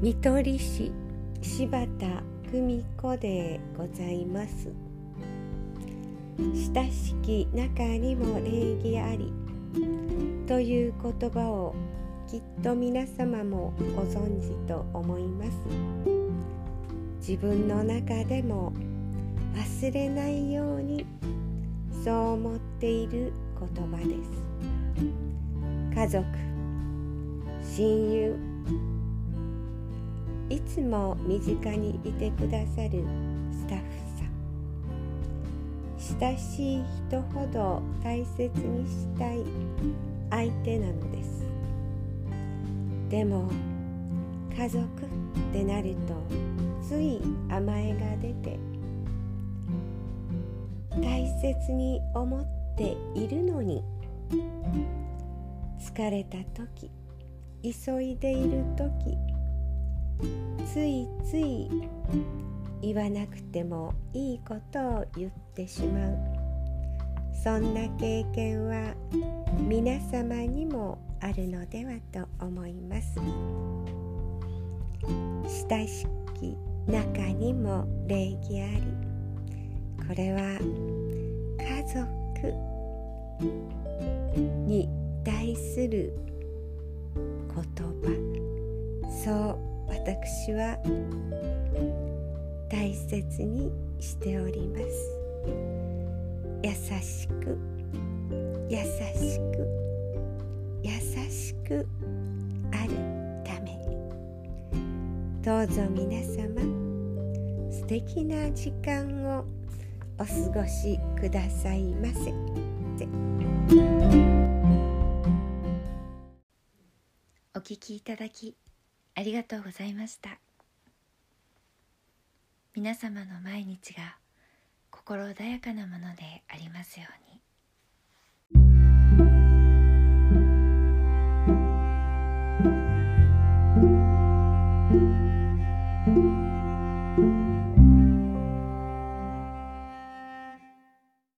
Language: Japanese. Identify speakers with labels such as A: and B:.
A: 見取り師柴田久美子でございます。親しき中にも礼儀あり。という言葉をきっと皆様もご存知と思います。自分の中でも忘れないようにそう思っている言葉です。家族親友つも身近にいてくださるスタッフさん。親しい人ほど大切にしたい相手なのです。でも家族ってなるとつい甘えが出て大切に思っているのに疲れた時急いでいる時ついつい言わなくてもいいことを言ってしまう。そんな経験は皆様にもあるのではと思います。親しき中にも礼儀あり。これは家族に対する言葉。そう。私は大切にしております。優しく優しく優しくあるため。にどうぞ皆様素敵な時間をお過ごしくださいませ。
B: お聞きいただきありがとうございました皆様の毎日が心穏やかなものでありますように。